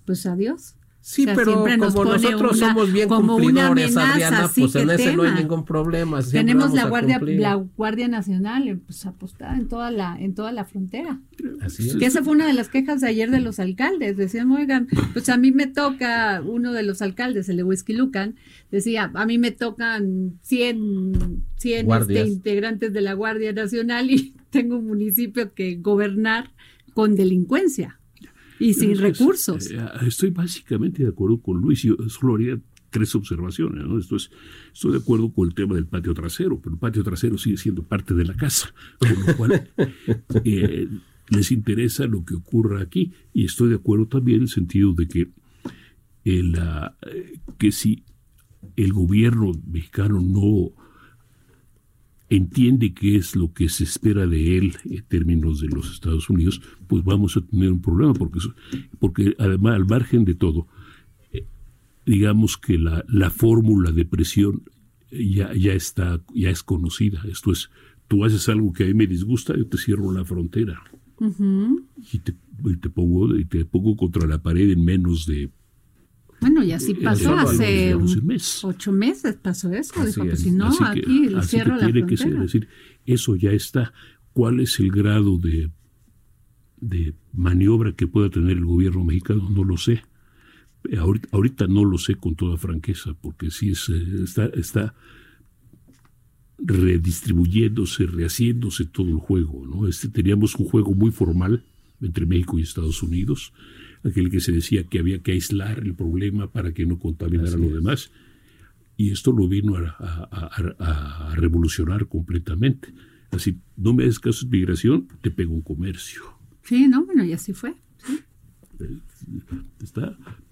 pues adiós. Sí, O sea, pero como nosotros una- somos bien como una cumplidores, amenaza, Adriana, sí, pues en ese no hay ningún problema. Tenemos la guardia, la guardia nacional, eh, pues apostada en toda la, en toda la frontera. Así es. Que esa fue una de las quejas de ayer de los alcaldes. Decían, oigan, pues a mí me toca, uno de los alcaldes, el de Whisky Lucan, decía, a mí me tocan 100, 100 Guardias. este, integrantes de la Guardia Nacional y tengo un municipio que gobernar con delincuencia y sin Entonces, recursos. eh, estoy básicamente de acuerdo con Luis. Yo solo haría tres observaciones. ¿no? Esto es, estoy de acuerdo con el tema del patio trasero, pero el patio trasero sigue siendo parte de la casa, con lo cual eh, les interesa lo que ocurra aquí. Y estoy de acuerdo también en el sentido de que, el, ah, eh, que si el gobierno mexicano no entiende qué es lo que se espera de él en términos de los Estados Unidos, pues vamos a tener un problema, porque, porque además, al margen de todo, eh, digamos que la, la fórmula de presión ya, ya está, ya es conocida. Esto es, tú haces algo que a mí me disgusta, yo te cierro la frontera y te, y te pongo, y te pongo contra la pared en menos de Bueno, y así Eh, pasó hace un- ocho meses, pasó eso. Así Dijo, pues es. si no, que- aquí le así cierro que la tiene que ser, frontera. es decir, eso ya está. ¿Cuál es el grado de, de maniobra que pueda tener el gobierno mexicano? No lo sé. Eh, Ahorita, ahorita no lo sé con toda franqueza, porque sí es, eh, está, está redistribuyéndose, rehaciéndose todo el juego. ¿no? Este, teníamos un juego muy formal entre México y Estados Unidos, aquel que se decía que había que aislar el problema para que no contaminara lo demás y esto lo vino a, a- a- a revolucionar completamente. Así, no me hagas caso de migración, te pego un comercio. Sí, no, bueno, y así fue. Está,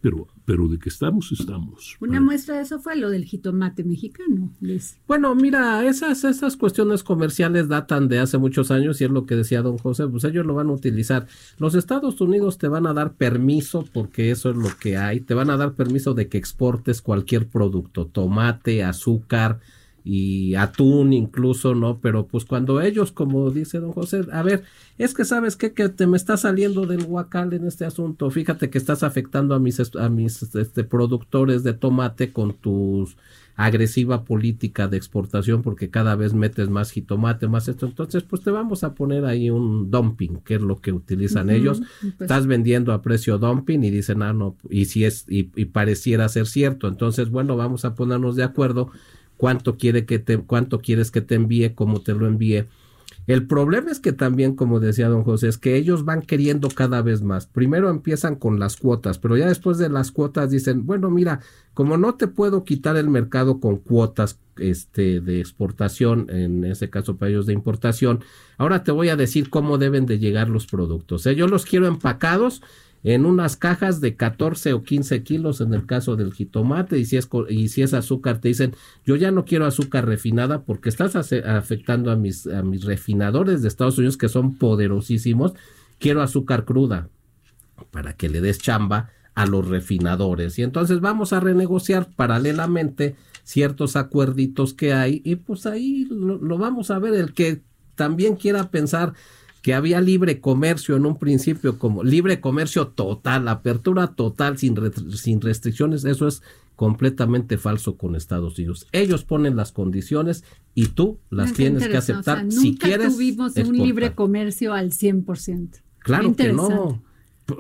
pero, pero de que estamos, estamos. Una muestra de eso fue lo del jitomate mexicano, Liz. Bueno, mira, esas, esas cuestiones comerciales datan de hace muchos años y es lo que decía don José, pues ellos lo van a utilizar. Los Estados Unidos te van a dar permiso, porque eso es lo que hay, te van a dar permiso de que exportes cualquier producto, tomate, azúcar y atún incluso, ¿no? Pero pues cuando ellos, como dice don José, a ver, es que sabes qué? que te me está saliendo del huacal en este asunto, fíjate que estás afectando a mis, a mis este, productores de tomate con tus agresiva política de exportación porque cada vez metes más jitomate, más esto, entonces pues te vamos a poner ahí un dumping, que es lo que utilizan ellos. pues- Estás vendiendo a precio dumping y dicen, ah, no, y si es, y, y pareciera ser cierto, entonces bueno, vamos a ponernos de acuerdo cuánto quiere que te, cuánto quieres que te envíe, cómo te lo envíe. El problema es que también, como decía don José, es que ellos van queriendo cada vez más. Primero empiezan con las cuotas, pero ya después de las cuotas dicen, bueno, mira, como no te puedo quitar el mercado con cuotas este de exportación, en ese caso para ellos de importación, ahora te voy a decir cómo deben de llegar los productos. ¿eh? Yo los quiero empacados en unas cajas de 14 o 15 kilos en el caso del jitomate y si es y si es azúcar te dicen yo ya no quiero azúcar refinada porque estás afectando a mis a mis refinadores de Estados Unidos que son poderosísimos quiero azúcar cruda para que le des chamba a los refinadores y entonces vamos a renegociar paralelamente ciertos acuerditos que hay y pues ahí lo vamos a ver. El que también quiera pensar que había libre comercio en un principio como libre comercio total, apertura total sin, re- sin restricciones, eso es completamente falso con Estados Unidos. Ellos ponen las condiciones y tú las Qué tienes que aceptar O sea, si nunca quieres. tuvimos un libre comercio al 100%. Qué Claro que no.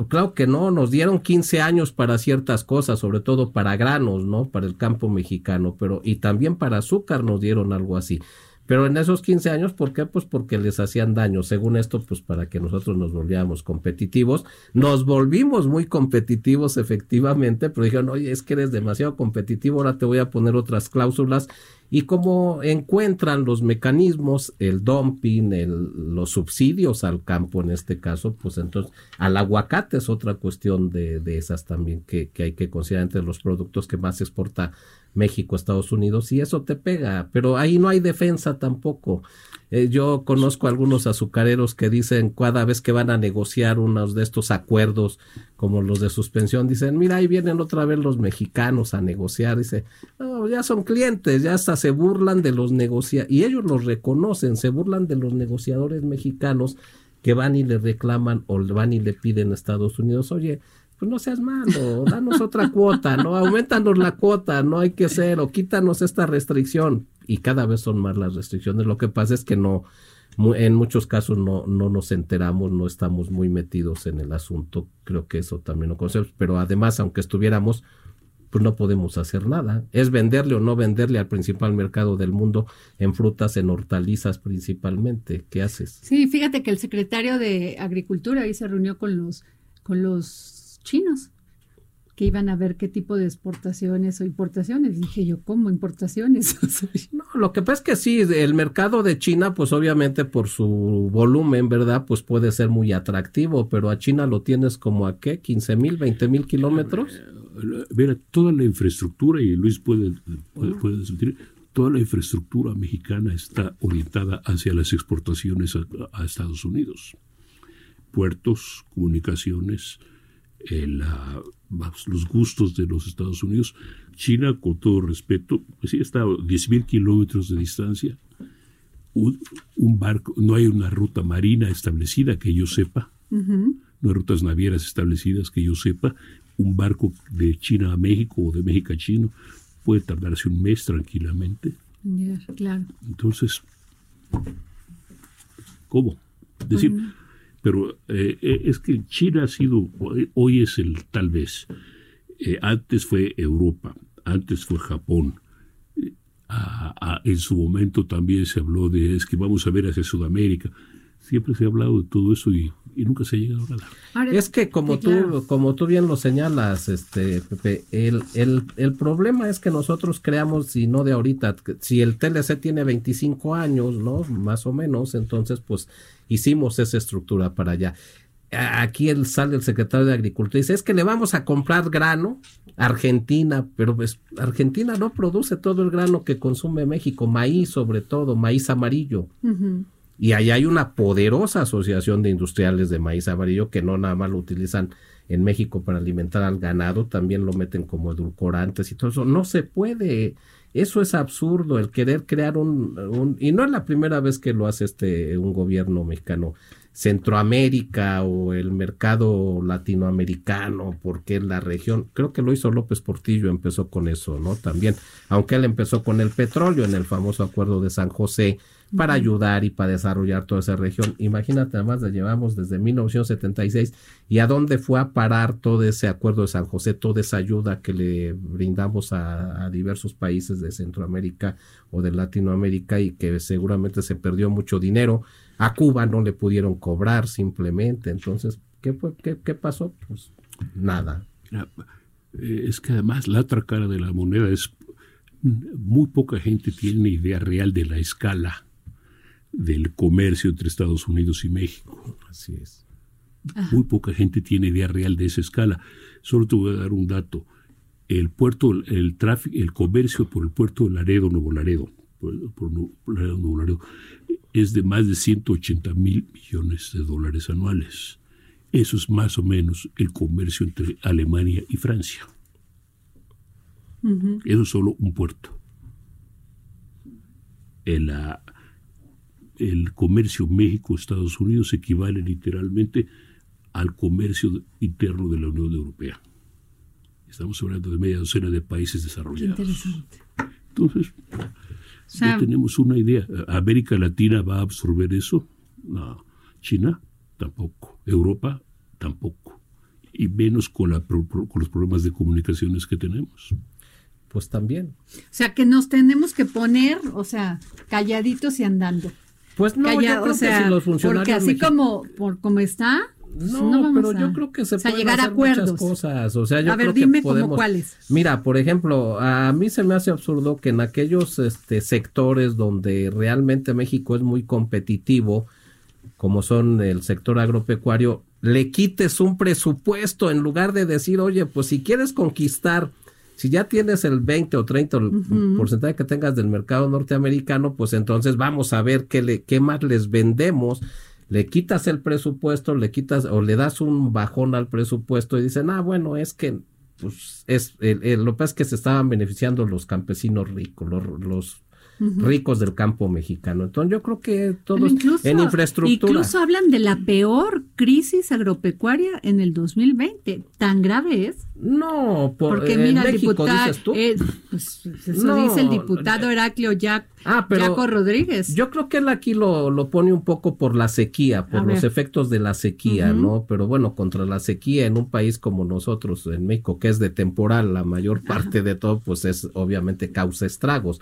Claro que no, nos dieron 15 años para ciertas cosas, sobre todo para granos, ¿no? Para el campo mexicano, pero y también para azúcar nos dieron algo así. Pero en esos 15 años, ¿por qué? Pues porque les hacían daño. Según esto, pues para que nosotros nos volviéramos competitivos. Nos volvimos muy competitivos efectivamente, pero dijeron, oye, es que eres demasiado competitivo, ahora te voy a poner otras cláusulas. Y como encuentran los mecanismos, el dumping, los subsidios al campo en este caso, pues entonces al aguacate es otra cuestión de, de esas también que, que hay que considerar entre los productos que más exporta México, Estados Unidos, y eso te pega, pero ahí no hay defensa tampoco. Eh, yo conozco algunos azucareros que dicen cada vez que van a negociar unos de estos acuerdos como los de suspensión, dicen, mira, ahí vienen otra vez los mexicanos a negociar, dice, no, ya son clientes, ya hasta se burlan de los negociadores, y ellos los reconocen, se burlan de los negociadores mexicanos que van y le reclaman o van y le piden a Estados Unidos, oye, pues no seas malo, danos otra cuota, ¿no? Aumentanos la cuota, no hay que hacer, o quítanos esta restricción. Y cada vez son más las restricciones. Lo que pasa es que no, en muchos casos no, no nos enteramos, no estamos muy metidos en el asunto. Creo que eso también lo conocemos. Pero además, aunque estuviéramos, pues no podemos hacer nada. Es venderle o no venderle al principal mercado del mundo en frutas, en hortalizas principalmente. ¿Qué haces? Sí, fíjate que el secretario de Agricultura ahí se reunió con los, con los chinos que iban a ver qué tipo de exportaciones o importaciones. Dije yo, ¿cómo importaciones? no, lo que pasa es que sí, el mercado de China, pues obviamente por su volumen, ¿verdad? Pues puede ser muy atractivo, pero a China lo tienes como a qué, 15 mil, 20 mil kilómetros. Mira, toda la infraestructura, y Luis puede, puede, toda la infraestructura mexicana está orientada hacia las exportaciones a Estados Unidos. Puertos, comunicaciones, los gustos de los Estados Unidos. China, con todo respeto, pues sí está a 10.000 kilómetros de distancia. Un, barco, no hay una ruta marina establecida que yo sepa, no hay rutas navieras establecidas que yo sepa. Un barco de China a México o de México a China puede tardarse un mes tranquilamente. claro. Entonces, ¿cómo? Es decir, pero eh, eh, es que China ha sido, hoy es el tal vez, eh, antes fue Europa, antes fue Japón, en su momento también se habló de es que vamos a ver hacia Sudamérica, siempre se ha hablado de todo eso y, nunca se ha llegado a es que como tú, como tú bien lo señalas, este Pepe, el, el, el problema es que nosotros creamos, si no de ahorita, si el TLC tiene 25 años, ¿no? Más o menos, entonces pues hicimos esa estructura para allá. Aquí el, sale el secretario de Agricultura y dice, es que le vamos a comprar grano a Argentina, pero pues Argentina no produce todo el grano que consume México, maíz sobre todo, maíz amarillo. Y allá hay una poderosa asociación de industriales de maíz amarillo que no nada más lo utilizan en México para alimentar al ganado, también lo meten como edulcorantes y todo eso. No se puede. Eso es absurdo, el querer crear un, y no es la primera vez que lo hace este un gobierno mexicano. Centroamérica o el mercado latinoamericano, porque la región, creo que lo hizo López Portillo, empezó con eso, ¿no? También, aunque él empezó con el petróleo en el famoso acuerdo de San José, para ayudar y para desarrollar toda esa región. Imagínate, además, la llevamos desde 1976 y a dónde fue a parar todo ese acuerdo de San José, toda esa ayuda que le brindamos a, diversos países de Centroamérica o de Latinoamérica y que seguramente se perdió mucho dinero. A Cuba no le pudieron cobrar simplemente. Entonces, ¿qué, fue, qué, qué pasó? Pues nada. Eh, es que además la otra cara de la moneda es muy poca gente tiene idea real de la escala del comercio entre Estados Unidos y México. Así es. Muy poca gente tiene idea real de esa escala. Solo te voy a dar un dato. El puerto, el tráfico, el comercio por el puerto de Laredo, Nuevo Laredo, por, Laredo, Nuevo Laredo, es de más de 180 mil millones de dólares anuales. Eso es más o menos el comercio entre Alemania y Francia. Eso es solo un puerto. El, el comercio México-Estados Unidos equivale literalmente al comercio interno de la Unión Europea. Estamos hablando de media docena de países desarrollados. interesante. Entonces, ya tenemos una idea. ¿América Latina va a absorber eso? No. ¿China? Tampoco. ¿Europa? Tampoco. Y menos con, la, con los problemas de comunicaciones que tenemos pues también. O sea, que nos tenemos que poner, o sea, calladitos y andando. Pues no, Calla- yo creo o sea, que si los funcionarios porque así como por como está, pues No, vamos pero a- yo creo que se o sea, pueden llegar a hacer muchas acuerdos. cosas. O sea, yo A ver, creo que dime como podemos. cuáles. Mira, por ejemplo, a mí se me hace absurdo que en aquellos este, sectores donde realmente México es muy competitivo, como son el sector agropecuario, le quites un presupuesto en lugar de decir, oye, pues si quieres conquistar, si ya tienes el 20 o 30 el Ujú. porcentaje que tengas del mercado norteamericano, pues entonces vamos a ver qué, le, qué más les vendemos. Le quitas el presupuesto, le quitas o le das un bajón al presupuesto y dicen, ah, bueno, es que pues es el- el- lo que pasa es que se estaban beneficiando los campesinos ricos, los, los Ricos del campo mexicano. Entonces yo creo que todos incluso, en infraestructura. Incluso hablan de la peor crisis agropecuaria en el 2020. ¿Tan grave es? No, por, Porque mira, el México, diputado, dices tú. eh, pues, eso No, dice el diputado Heraclio Jac, Ah, pero Jaco Rodríguez. Yo creo que él aquí lo, lo pone un poco por la sequía, por A los ver. efectos de la sequía. ¿no? Pero bueno, contra la sequía en un país como nosotros, en México, que es de temporal, la mayor parte de todo, pues es obviamente causa estragos.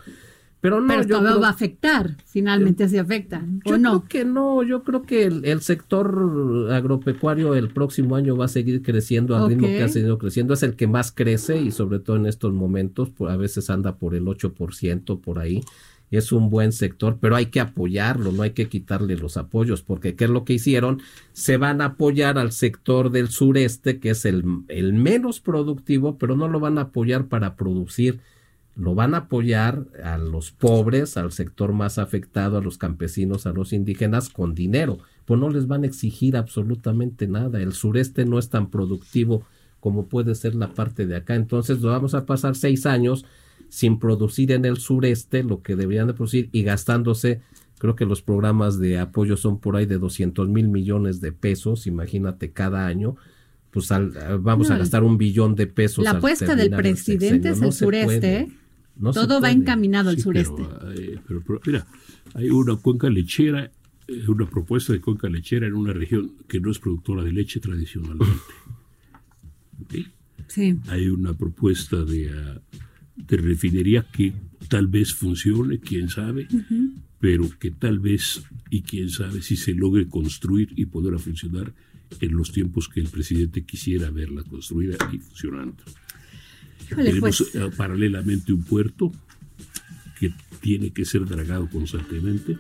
Pero no, Pero yo creo- va a afectar, finalmente se afecta, yo ¿o no? creo que no, yo creo que el, el sector agropecuario el próximo año va a seguir creciendo al ritmo Ok. que ha seguido creciendo. Es el que más crece y sobre todo en estos momentos, pues, a veces anda por el 8% por ahí. Es un buen sector, pero hay que apoyarlo, no hay que quitarle los apoyos, porque ¿qué es lo que hicieron? Se van a apoyar al sector del sureste, que es el, el menos productivo, pero no lo van a apoyar para producir lo van a apoyar a los pobres, al sector más afectado, a los campesinos, a los indígenas con dinero. Pues no les van a exigir absolutamente nada. El sureste no es tan productivo como puede ser la parte de acá. Entonces lo vamos a pasar seis años sin producir en el sureste lo que deberían de producir y gastándose, creo que los programas de apoyo son por ahí de 200 mil millones de pesos, imagínate cada año. Pues al- vamos a gastar un billón de pesos. La apuesta del el presidente es el sureste. No Todo va encaminado al sureste. Pero, eh, pero- pero, mira, hay una cuenca lechera, eh, una propuesta de cuenca lechera en una región que no es productora de leche tradicionalmente. Sí. Hay una propuesta de, ah, de refinería que tal vez funcione, quién sabe, pero que tal vez, y quién sabe, si se logre construir y poder funcionar en los tiempos que el presidente quisiera verla construida y funcionando. Híjole, Tenemos pues. eh, paralelamente un puerto que tiene que ser dragado constantemente,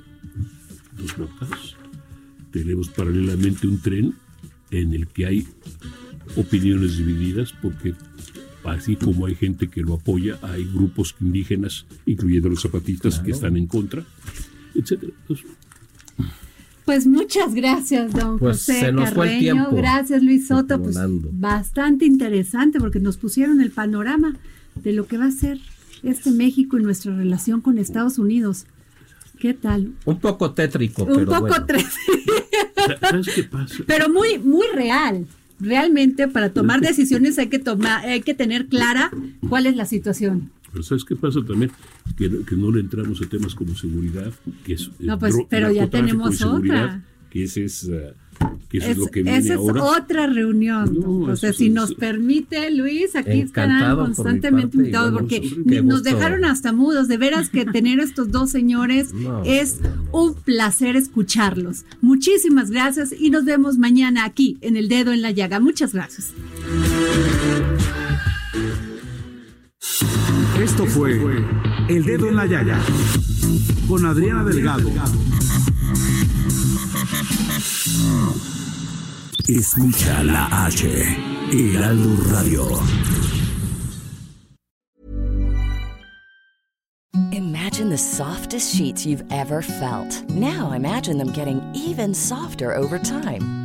dos notas. Tenemos paralelamente un tren en el que hay opiniones divididas porque así como hay gente que lo apoya, hay grupos indígenas, incluyendo los zapatistas, que están en contra, etcétera. Entonces, Pues muchas gracias, don Pues José se nos fue el tiempo. Gracias, Luis Soto. Pues bastante interesante porque nos pusieron el panorama de lo que va a ser este México y nuestra relación con Estados Unidos. ¿Qué tal? Un poco tétrico, Un pero poco bueno. tres, ¿sabes qué pasa? pero muy, muy real. Realmente para tomar decisiones hay que tomar, hay que tener clara cuál es la situación. Pero ¿sabes qué pasa también? Que, no- que no le entramos a temas como seguridad, que es... No, eh, pues, dro- pero ya tenemos otra. Que ese es, eh, que eso es, Es- lo que viene esa es ahora. otra reunión. No, José, eso si es- nos permite, Luis, aquí estarán por constantemente invitados bueno, porque nos gusto. dejaron hasta mudos. De veras que tener estos dos señores No. es un placer escucharlos. Muchísimas gracias y nos vemos mañana aquí en El Dedo en la Llaga. Muchas gracias. Esto fue El Dedo en la Llaga con Adriana Delgado. Escucha la H, Heraldo Radio. Imagine the softest sheets you've ever felt. Now imagine them getting even softer over time.